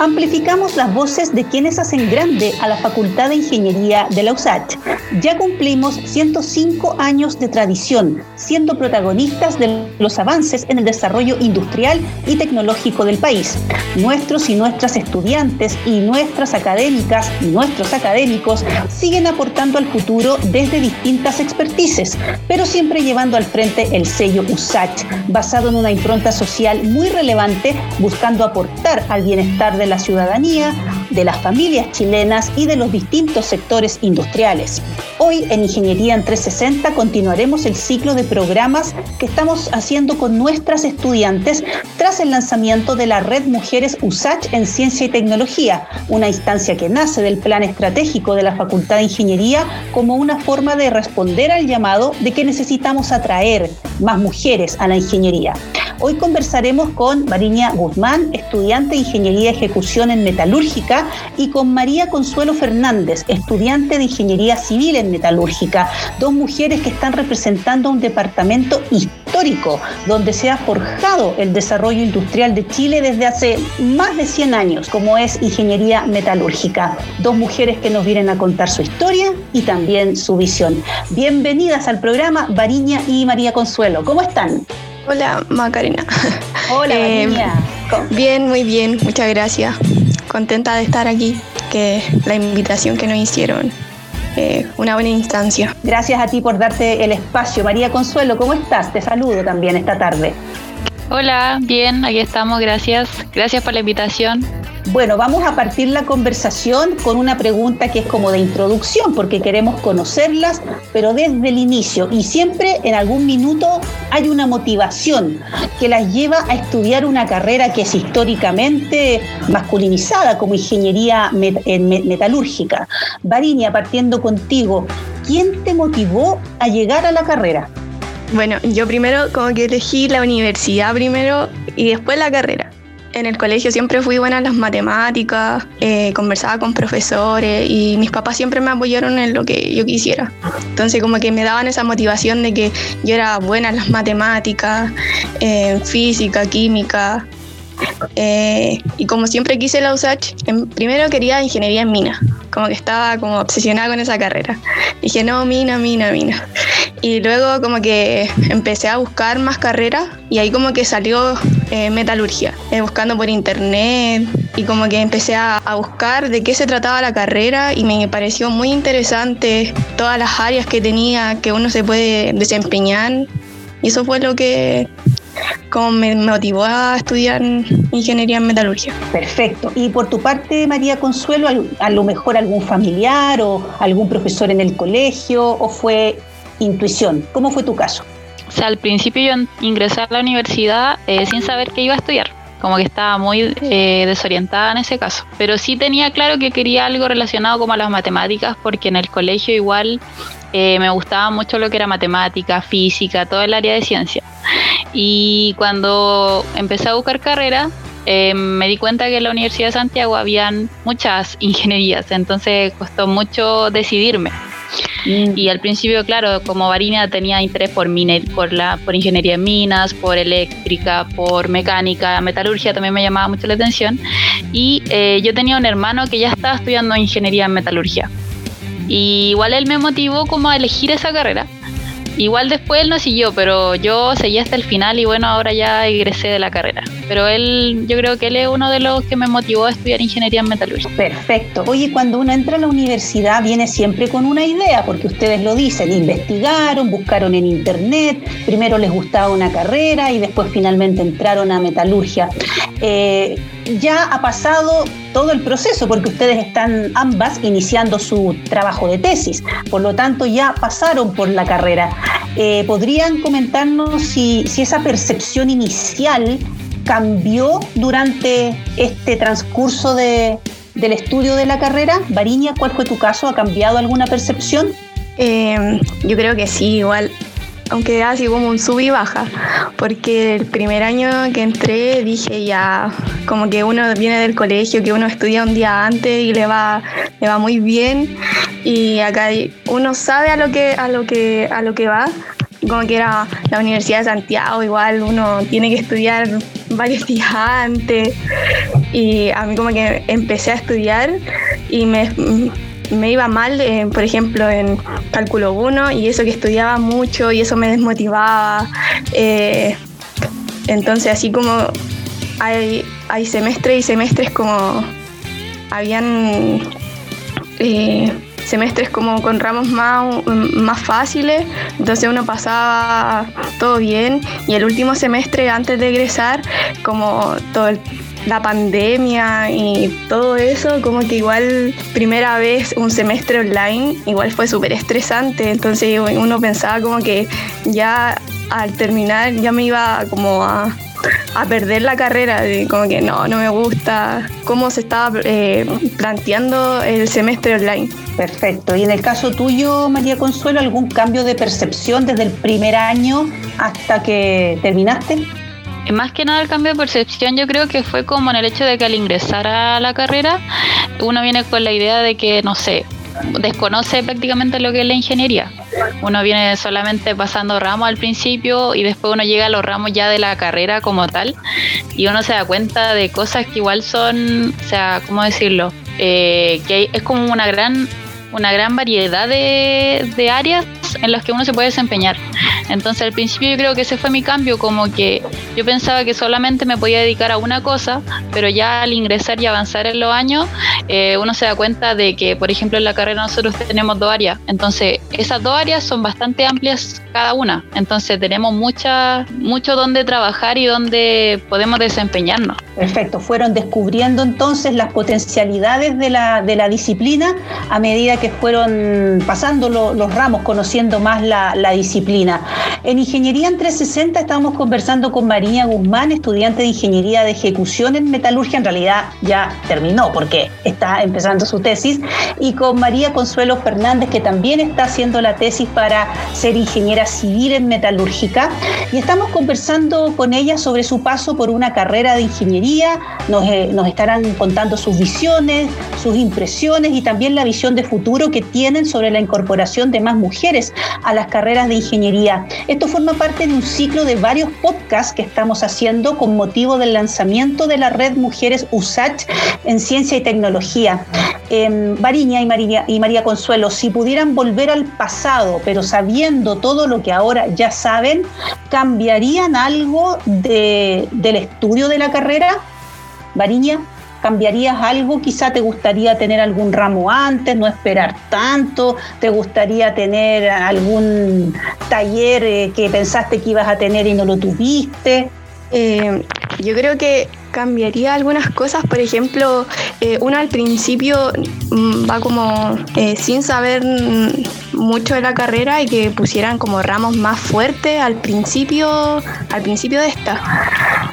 amplificamos las voces de quienes hacen grande a la Facultad de Ingeniería de la USACH. Ya cumplimos 105 años de tradición, siendo protagonistas de los avances en el desarrollo industrial y tecnológico del país. Nuestros y nuestras estudiantes y nuestras académicas y nuestros académicos siguen aportando al futuro desde distintas expertices, pero siempre llevando al frente el sello USACH, basado en una impronta social muy relevante, buscando aportar al bienestar de la ciudadanía, de las familias chilenas y de los distintos sectores industriales. Hoy en Ingeniería en 360 continuaremos el ciclo de programas que estamos haciendo con nuestras estudiantes tras el lanzamiento de la Red Mujeres USACH en Ciencia y Tecnología, una instancia que nace del plan estratégico de la Facultad de Ingeniería como una forma de responder al llamado de que necesitamos atraer más mujeres a la ingeniería. Hoy conversaremos con Mariña Guzmán, estudiante de Ingeniería Ejecución en Metalúrgica, y con María Consuelo Fernández, estudiante de Ingeniería Civil en Metalúrgica, dos mujeres que están representando un departamento histórico donde se ha forjado el desarrollo industrial de Chile desde hace más de 100 años, como es Ingeniería Metalúrgica. Dos mujeres que nos vienen a contar su historia y también su visión. Bienvenidas al programa Mariña y María Consuelo. ¿Cómo están? Hola, Macarena. Hola, eh, Bien, muy bien, muchas gracias. Contenta de estar aquí, que la invitación que nos hicieron, eh, una buena instancia. Gracias a ti por darte el espacio. María Consuelo, ¿cómo estás? Te saludo también esta tarde. Hola, bien, aquí estamos, gracias. Gracias por la invitación. Bueno, vamos a partir la conversación con una pregunta que es como de introducción, porque queremos conocerlas, pero desde el inicio. Y siempre en algún minuto hay una motivación que las lleva a estudiar una carrera que es históricamente masculinizada como ingeniería metalúrgica. Varinia, partiendo contigo, ¿quién te motivó a llegar a la carrera? Bueno, yo primero como que elegí la universidad primero y después la carrera en el colegio siempre fui buena en las matemáticas, eh, conversaba con profesores y mis papás siempre me apoyaron en lo que yo quisiera. Entonces como que me daban esa motivación de que yo era buena en las matemáticas, en física, química. Eh, y como siempre quise la USACH, primero quería ingeniería en minas, como que estaba como obsesionada con esa carrera. Dije, no, mina, mina, mina. Y luego como que empecé a buscar más carreras y ahí como que salió eh, metalurgia, eh, buscando por internet y como que empecé a, buscar de qué se trataba la carrera y me pareció muy interesante todas las áreas que tenía, que uno se puede desempeñar y eso fue lo que como me motivó a estudiar ingeniería en metalurgia. Perfecto. Y por tu parte, María Consuelo, a lo mejor algún familiar o algún profesor en el colegio o fue intuición. ¿Cómo fue tu caso? Al principio yo ingresé a la universidad eh, sin saber qué iba a estudiar, como que estaba muy eh, desorientada en ese caso. Pero sí tenía claro que quería algo relacionado como a las matemáticas, porque en el colegio igual eh, me gustaba mucho lo que era matemática, física, todo el área de ciencia. Y cuando empecé a buscar carrera, me di cuenta que en la Universidad de Santiago habían muchas ingenierías, entonces costó mucho decidirme. Mm. Y al principio, claro, como Varina tenía interés por, por, la, por ingeniería en minas, por eléctrica, por mecánica, metalurgia también me llamaba mucho la atención. Y eh, yo tenía un hermano que ya estaba estudiando ingeniería en metalurgia. Y igual él me motivó como a elegir esa carrera. Igual después él no siguió, pero yo seguí hasta el final y bueno, ahora ya egresé de la carrera. Pero él, yo creo que él es uno de los que me motivó a estudiar ingeniería en metalurgia. Perfecto. Oye, cuando uno entra a la universidad viene siempre con una idea, porque ustedes lo dicen, investigaron, buscaron en internet, primero les gustaba una carrera y después finalmente entraron a metalurgia. Eh, ya ha pasado todo el proceso, porque ustedes están ambas iniciando su trabajo de tesis, por lo tanto ya pasaron por la carrera. Eh, ¿Podrían comentarnos si, esa percepción inicial cambió durante este transcurso de, del estudio de la carrera? Variña, ¿cuál fue tu caso? ¿Ha cambiado alguna percepción? Eh, yo creo que sí, igual aunque así como un sub y baja, porque el primer año que entré dije ya, como que uno viene del colegio, que uno estudia un día antes y le va, le va muy bien, y acá uno sabe a lo que, a lo que, a lo que va, como que era la Universidad de Santiago, igual uno tiene que estudiar varios días antes. y a mí como que empecé a estudiar y me, me iba mal, eh, por ejemplo, en cálculo 1 y eso que estudiaba mucho y eso me desmotivaba. Eh, entonces así como hay, hay semestres y semestres como habían eh, semestres como con ramos más, más fáciles, entonces uno pasaba todo bien y el último semestre antes de egresar, como todo la pandemia y todo eso, como que igual primera vez un semestre online, igual fue súper estresante, entonces uno pensaba como que ya al terminar ya me iba como a a perder la carrera, como que no, no me gusta cómo se estaba eh, planteando el semestre online. Perfecto. ¿Y en el caso tuyo, María Consuelo, algún cambio de percepción desde el primer año hasta que terminaste? Más que nada el cambio de percepción yo creo que fue como en el hecho de que al ingresar a la carrera uno viene con la idea de que, no sé, desconoce prácticamente lo que es la ingeniería. Uno viene solamente pasando ramos al principio y después uno llega a los ramos ya de la carrera como tal y uno se da cuenta de cosas que igual son, o sea, ¿cómo decirlo? Eh, que es como una gran una gran variedad de, de áreas en las que uno se puede desempeñar. Entonces al principio yo creo que ese fue mi cambio, como que yo pensaba que solamente me podía dedicar a una cosa, pero ya al ingresar y avanzar en los años, eh, uno se da cuenta de que, por ejemplo, en la carrera nosotros tenemos dos áreas. Entonces esas dos áreas son bastante amplias cada una. Entonces tenemos mucha, mucho donde trabajar y donde podemos desempeñarnos. Perfecto, fueron descubriendo entonces las potencialidades de la, disciplina a medida que fueron pasando los ramos, conociendo más la, disciplina. En Ingeniería en 360 estábamos conversando con María Guzmán, estudiante de Ingeniería de Ejecución en Metalurgia, en realidad ya terminó porque está empezando su tesis, y con María Consuelo Fernández, que también está haciendo la tesis para ser ingeniera civil en metalúrgica, y estamos conversando con ella sobre su paso por una carrera de ingeniería, nos, eh, nos estarán contando sus visiones, sus impresiones y también la visión de futuro que tienen sobre la incorporación de más mujeres a las carreras de ingeniería. Esto forma parte de un ciclo de varios podcasts que estamos haciendo con motivo del lanzamiento de la red Mujeres USACH en Ciencia y Tecnología. Eh, Mariña y María, Consuelo, si pudieran volver al pasado, pero sabiendo todo lo que ahora ya saben, ¿cambiarían algo de, del estudio de la carrera? Mariña. ¿Cambiarías algo? Quizá te gustaría tener algún ramo antes, no esperar tanto, te gustaría tener algún taller eh, que pensaste que ibas a tener y no lo tuviste. Eh, yo creo que cambiaría algunas cosas, por ejemplo, eh, uno al principio mm, va como sin saber mucho de la carrera y que pusieran como ramos más fuertes al principio, al principio de esta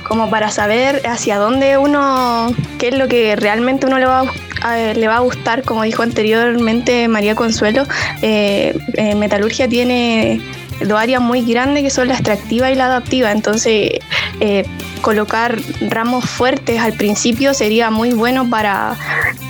como para saber hacia dónde uno, qué es lo que realmente uno le va a, le va a gustar, como dijo anteriormente María Consuelo, eh, eh, Metalurgia tiene dos áreas muy grandes que son la extractiva y la adaptiva, entonces eh, colocar ramos fuertes al principio sería muy bueno para,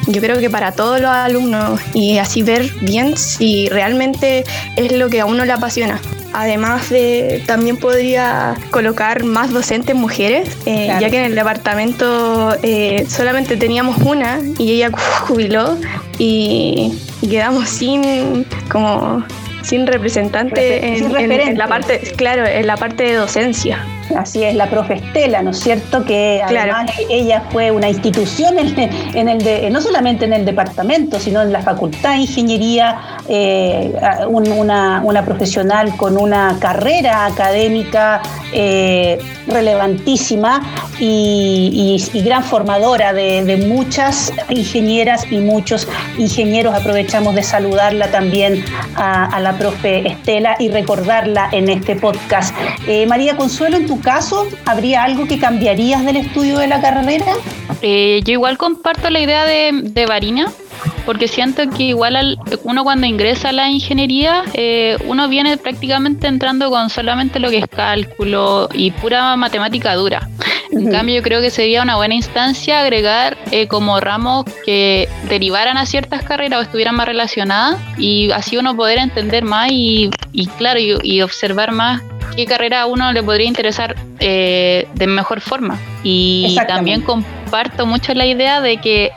yo creo que para todos los alumnos y así ver bien si realmente es lo que a uno le apasiona. Además de, también podría colocar más docentes mujeres, eh, ya que en el departamento eh, solamente teníamos una y ella jubiló y quedamos sin como sin representante en, la parte, claro, en la parte de docencia. Así es, la profe Estela, ¿no es cierto? Que además ella fue una institución en, el de, no solamente en el departamento, sino en la Facultad de Ingeniería, eh, una, una, profesional con una carrera académica eh, relevantísima y, gran formadora de, muchas ingenieras y muchos ingenieros. Aprovechamos de saludarla también a, la profe Estela y recordarla en este podcast. Eh, María Consuelo, en tu caso, ¿habría algo que cambiarías del estudio de la carrera? Eh, yo igual comparto la idea de, de Varina porque siento que igual uno cuando ingresa a la ingeniería, eh, uno viene prácticamente entrando con solamente lo que es cálculo y pura matemática dura. En cambio, yo creo que sería una buena instancia agregar eh, como ramos que derivaran a ciertas carreras o estuvieran más relacionadas y así uno poder entender más y, claro, y observar más qué carrera a uno le podría interesar eh, de mejor forma. Y también comparto mucho la idea de que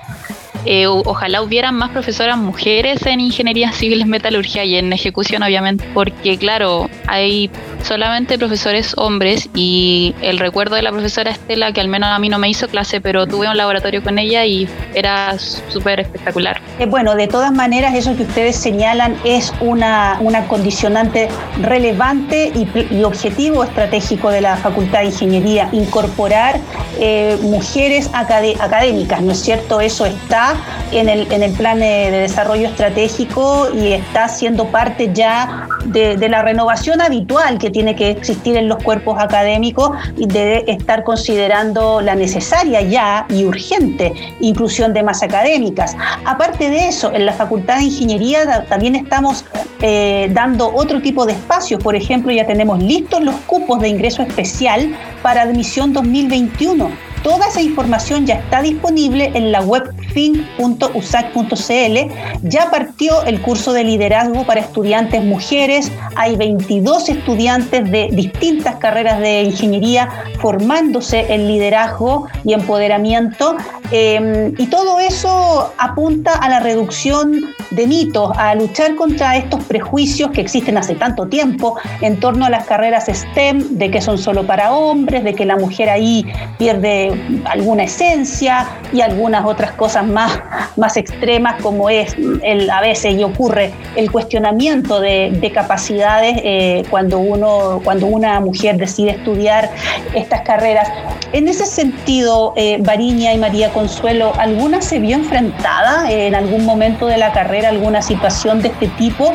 eh, ojalá hubieran más profesoras mujeres en ingeniería civil, metalurgia y en ejecución, obviamente, porque claro, hay solamente profesores hombres y el recuerdo de la profesora Estela, que al menos a mí no me hizo clase, pero tuve un laboratorio con ella y era súper espectacular. Eh, bueno, de todas maneras, eso que ustedes señalan es una, una condicionante relevante y, objetivo estratégico de la Facultad de Ingeniería, incorporar eh, mujeres académicas, ¿no es cierto? Eso está en el, en el plan de desarrollo estratégico y está siendo parte ya de, de la renovación habitual que tiene que existir en los cuerpos académicos y debe estar considerando la necesaria ya y urgente inclusión de más académicas. Aparte de eso, en la Facultad de Ingeniería también estamos eh, dando otro tipo de espacios. Por ejemplo, ya tenemos listos los cupos de ingreso especial para admisión 2021 Toda esa información ya está disponible en la web fin.usac.cl. Ya partió el curso de liderazgo para estudiantes mujeres. Hay 22 estudiantes de distintas carreras de ingeniería formándose en liderazgo y empoderamiento. Em, y todo eso apunta a la reducción de mitos, a luchar contra estos prejuicios que existen hace tanto tiempo en torno a las carreras STEM, de que son solo para hombres, de que la mujer ahí pierde alguna esencia y algunas otras cosas más, más extremas como es el, a veces y ocurre el cuestionamiento de, capacidades eh, cuando, uno, cuando una mujer decide estudiar estas carreras. En ese sentido, eh, y María Consuelo, ¿alguna se vio enfrentada en algún momento de la carrera, alguna situación de este tipo?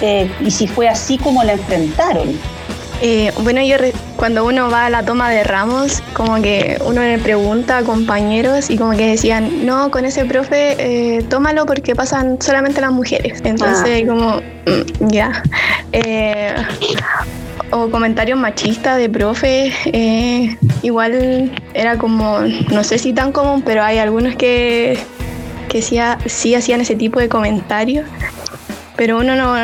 Eh, y si fue así, ¿cómo la enfrentaron? Eh, bueno, yo cuando uno va a la toma de ramos, como que uno le pregunta a compañeros y como que decían, no, con ese profe, eh, tómalo porque pasan solamente las mujeres. Entonces, ah. como, mm, ya. Eh, o comentarios machistas de profe, igual era como, no sé si tan común, pero hay algunos que, que sí, sí hacían ese tipo de comentarios. Pero uno no,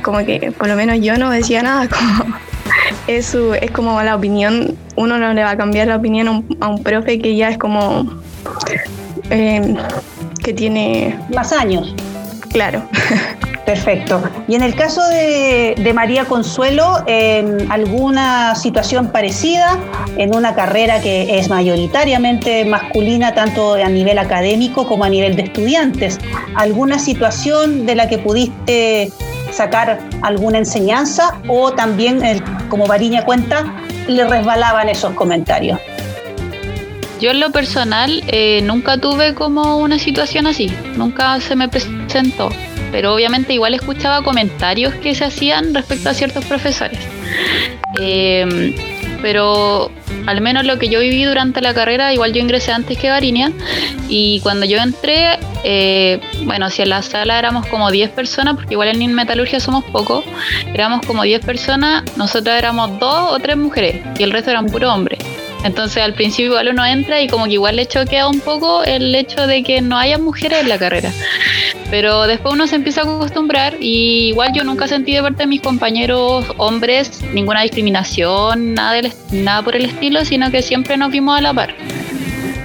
como que, por lo menos yo no decía nada, como es, es como la opinión, uno no le va a cambiar la opinión a un, profe que ya es como eh, que tiene más años. Claro. Perfecto. Y en el caso de, María Consuelo, en alguna situación parecida, en una carrera que es mayoritariamente masculina, tanto a nivel académico como a nivel de estudiantes, ¿alguna situación de la que pudiste sacar alguna enseñanza o también, como Variña cuenta, le resbalaban esos comentarios. Yo en lo personal eh, nunca tuve como una situación así, nunca se me presentó, pero obviamente igual escuchaba comentarios que se hacían respecto a ciertos profesores. Eh, pero al menos lo que yo viví durante la carrera, igual yo ingresé antes que Varinia y cuando yo entré, eh, bueno, si en la sala éramos como 10 personas, porque igual en Metalurgia somos pocos, éramos como 10 personas, nosotros éramos dos o tres mujeres y el resto eran puro hombres. Entonces al principio igual uno entra y como que igual le choquea un poco el hecho de que no haya mujeres en la carrera. Pero después uno se empieza a acostumbrar y igual yo nunca sentí de parte de mis compañeros hombres ninguna discriminación, nada, nada por el estilo, sino que siempre nos vimos a la par.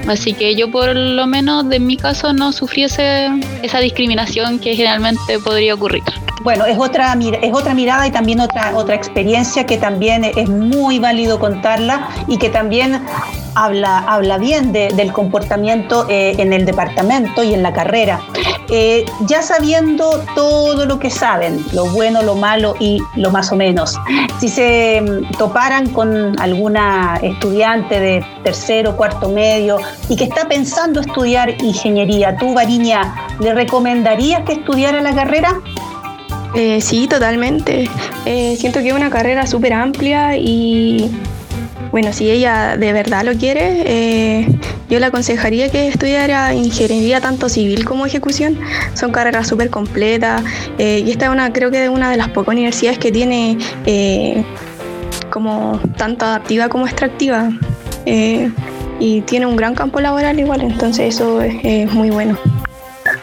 Así que yo por lo menos de mi caso no sufriese esa discriminación que generalmente podría ocurrir. Bueno, es otra, es otra mirada y también otra, otra experiencia que también es muy válido contarla y que también habla, habla bien del comportamiento eh, en el departamento y en la carrera. Eh, ya sabiendo todo lo que saben, lo bueno, lo malo y lo más o menos, si se mm, toparan con alguna estudiante de tercero, cuarto medio y que está pensando estudiar ingeniería, tú, Variña, ¿le recomendarías que estudiara la carrera? Eh, sí, totalmente. Siento que es una carrera súper amplia y bueno, si ella de verdad lo quiere, eh, yo le aconsejaría que estudiara ingeniería tanto civil como ejecución. Son carreras súper completas y esta es una, creo que es una de las pocas universidades que tiene como tanto adaptiva como extractiva y tiene un gran campo laboral igual, entonces eso es muy bueno.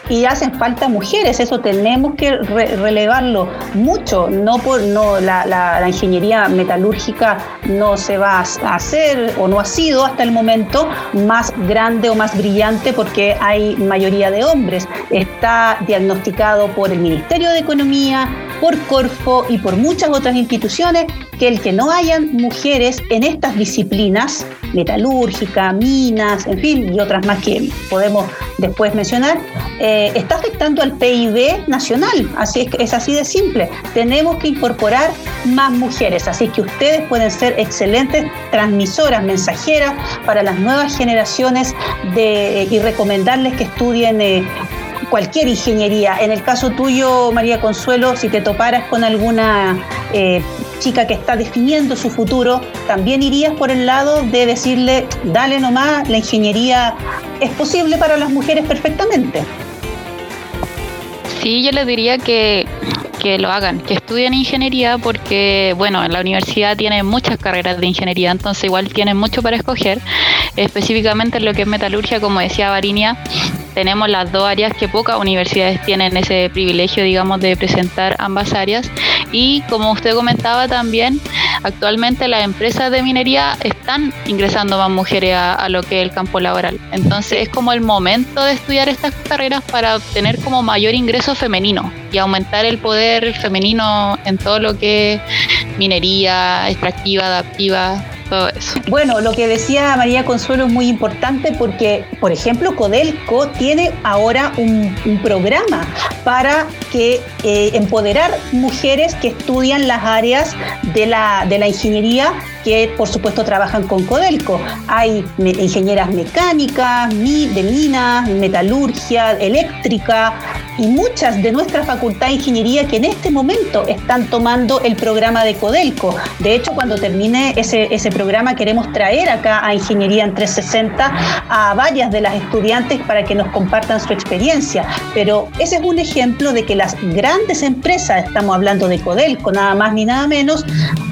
Y hacen falta mujeres, eso tenemos que relevarlo mucho, no por no la, la, ingeniería metalúrgica no se va a hacer o no ha sido hasta el momento más grande o más brillante porque hay mayoría de hombres. Está diagnosticado por el Ministerio de Economía, por Corfo y por muchas otras instituciones que el que no hayan mujeres en estas disciplinas, metalúrgica, minas, en fin, y otras más que podemos después mencionar, eh, está afectando al PIB nacional. Así es, es así de simple. Tenemos que incorporar más mujeres. Así que ustedes pueden ser excelentes transmisoras, mensajeras para las nuevas generaciones y recomendarles que estudien eh, cualquier ingeniería. En el caso tuyo, María Consuelo, si te toparas con alguna eh, chica que está definiendo su futuro, también irías por el lado de decirle, dale nomás, la ingeniería es posible para las mujeres perfectamente. Sí, yo les diría que, que lo hagan, que estudien ingeniería porque, bueno, en la universidad tienen muchas carreras de ingeniería, entonces igual tienen mucho para escoger. Específicamente en lo que es metalurgia, como decía Varinia, tenemos las dos áreas que pocas universidades tienen ese privilegio, digamos, de presentar ambas áreas. Y como usted comentaba también, actualmente las empresas de minería están ingresando más mujeres a, lo que es el campo laboral. Entonces es como el momento de estudiar estas carreras para obtener como mayor ingreso femenino y aumentar el poder femenino en todo lo que es minería, extractiva, adaptiva, bueno, lo que decía María Consuelo es muy importante porque, por ejemplo, Codelco tiene ahora un, programa para que eh, empoderar mujeres que estudian las áreas de la, de la ingeniería que por supuesto trabajan con Codelco. Hay ingenieras mecánicas, de minas, metalurgia, eléctrica y muchas de nuestra facultad de ingeniería que en este momento están tomando el programa de Codelco. De hecho, cuando termine ese, ese programa queremos traer acá a Ingeniería en 360 a varias de las estudiantes para que nos compartan su experiencia. Pero ese es un ejemplo de que las grandes empresas, estamos hablando de Codelco, nada más ni nada menos,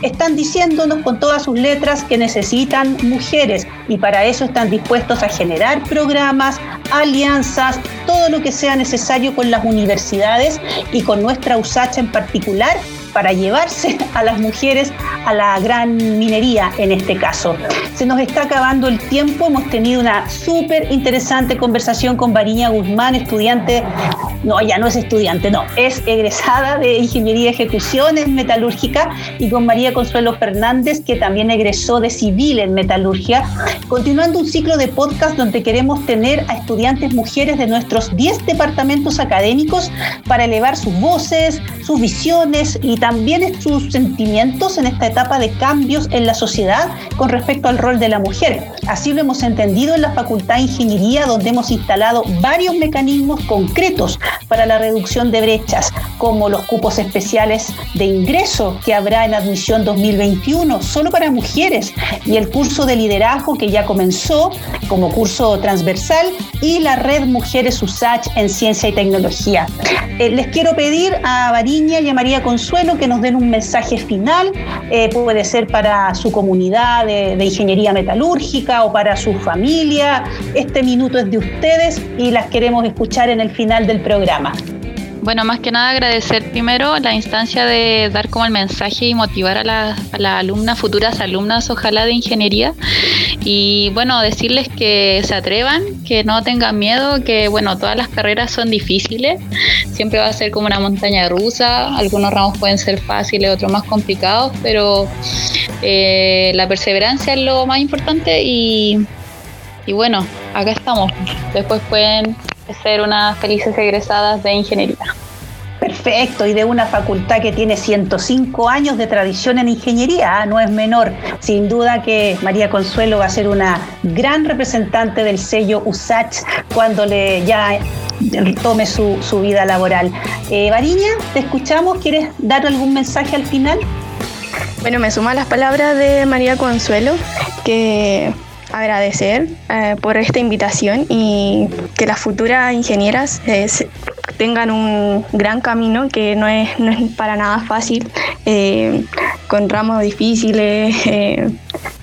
están diciéndonos con todas sus letras que necesitan mujeres y para eso están dispuestos a generar programas, alianzas, todo lo que sea necesario con universidades y con nuestra USACH en particular para llevarse a las mujeres a la gran minería en este caso. Se nos está acabando el tiempo, hemos tenido una súper interesante conversación con Variña Guzmán, estudiante, no, ya no es estudiante, no, es egresada de Ingeniería de Ejecuciones Metalúrgica y con María Consuelo Fernández, que también egresó de Civil en Metalurgia, continuando un ciclo de podcast donde queremos tener a estudiantes mujeres de nuestros 10 departamentos académicos para elevar sus voces, sus visiones y también sus sentimientos en esta etapa de cambios en la sociedad con respecto al rol de la mujer. Así lo hemos entendido en la Facultad de Ingeniería, donde hemos instalado varios mecanismos concretos para la reducción de brechas, como los cupos especiales de ingreso que habrá en admisión 2021 solo para mujeres y el curso de liderazgo que ya comenzó como curso transversal y la red Mujeres USACH en Ciencia y Tecnología. Eh, les quiero pedir a Variña y a María Consuelo que nos den un mensaje final, eh, puede ser para su comunidad de, de ingeniería metalúrgica o para su familia. Este minuto es de ustedes y las queremos escuchar en el final del programa. Bueno, más que nada agradecer primero la instancia de dar como el mensaje y motivar a, las alumnas, futuras alumnas, ojalá de ingeniería. Y bueno, decirles que se atrevan, que no tengan miedo, que bueno, todas las carreras son difíciles, siempre va a ser como una montaña rusa, algunos ramos pueden ser fáciles, otros más complicados, pero eh, la perseverancia es lo más importante y, y bueno, acá estamos. Después pueden ser unas felices egresadas de ingeniería. Perfecto, y de una facultad que tiene 105 años de tradición en ingeniería, ¿ah? no es menor. Sin duda que María Consuelo va a ser una gran representante del sello USACH cuando le ya tome su, vida laboral. Eh, Variña, te escuchamos, ¿quieres dar algún mensaje al final? Bueno, me suma las palabras de María Consuelo, que agradecer eh, por esta invitación y que las futuras ingenieras eh, tengan un gran camino que no es, no es para nada fácil, eh, con ramos difíciles,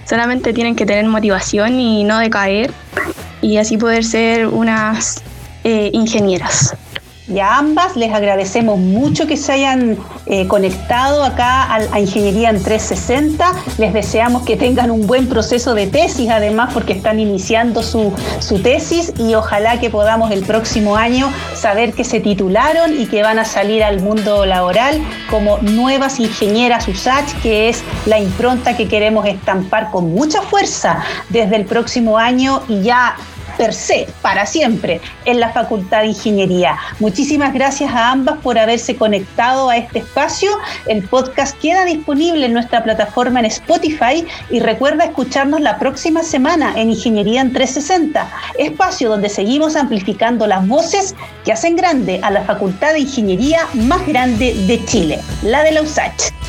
solamente tienen que tener motivación y no decaer y así poder ser unas ingenieras. Y a ambas les agradecemos mucho que se hayan eh, conectado acá a, Ingeniería en 360. Les deseamos que tengan un buen proceso de tesis, además, porque están iniciando su, su tesis y ojalá que podamos el próximo año saber que se titularon y que van a salir al mundo laboral como nuevas ingenieras USACH, que es la impronta que queremos estampar con mucha fuerza desde el próximo año y ya per para siempre, en la Facultad de Ingeniería. Muchísimas gracias a ambas por haberse conectado a este espacio. El podcast queda disponible en nuestra plataforma en Spotify y recuerda escucharnos la próxima semana en Ingeniería en 360, espacio donde seguimos amplificando las voces que hacen grande a la Facultad de Ingeniería más grande de Chile, la de la USACH.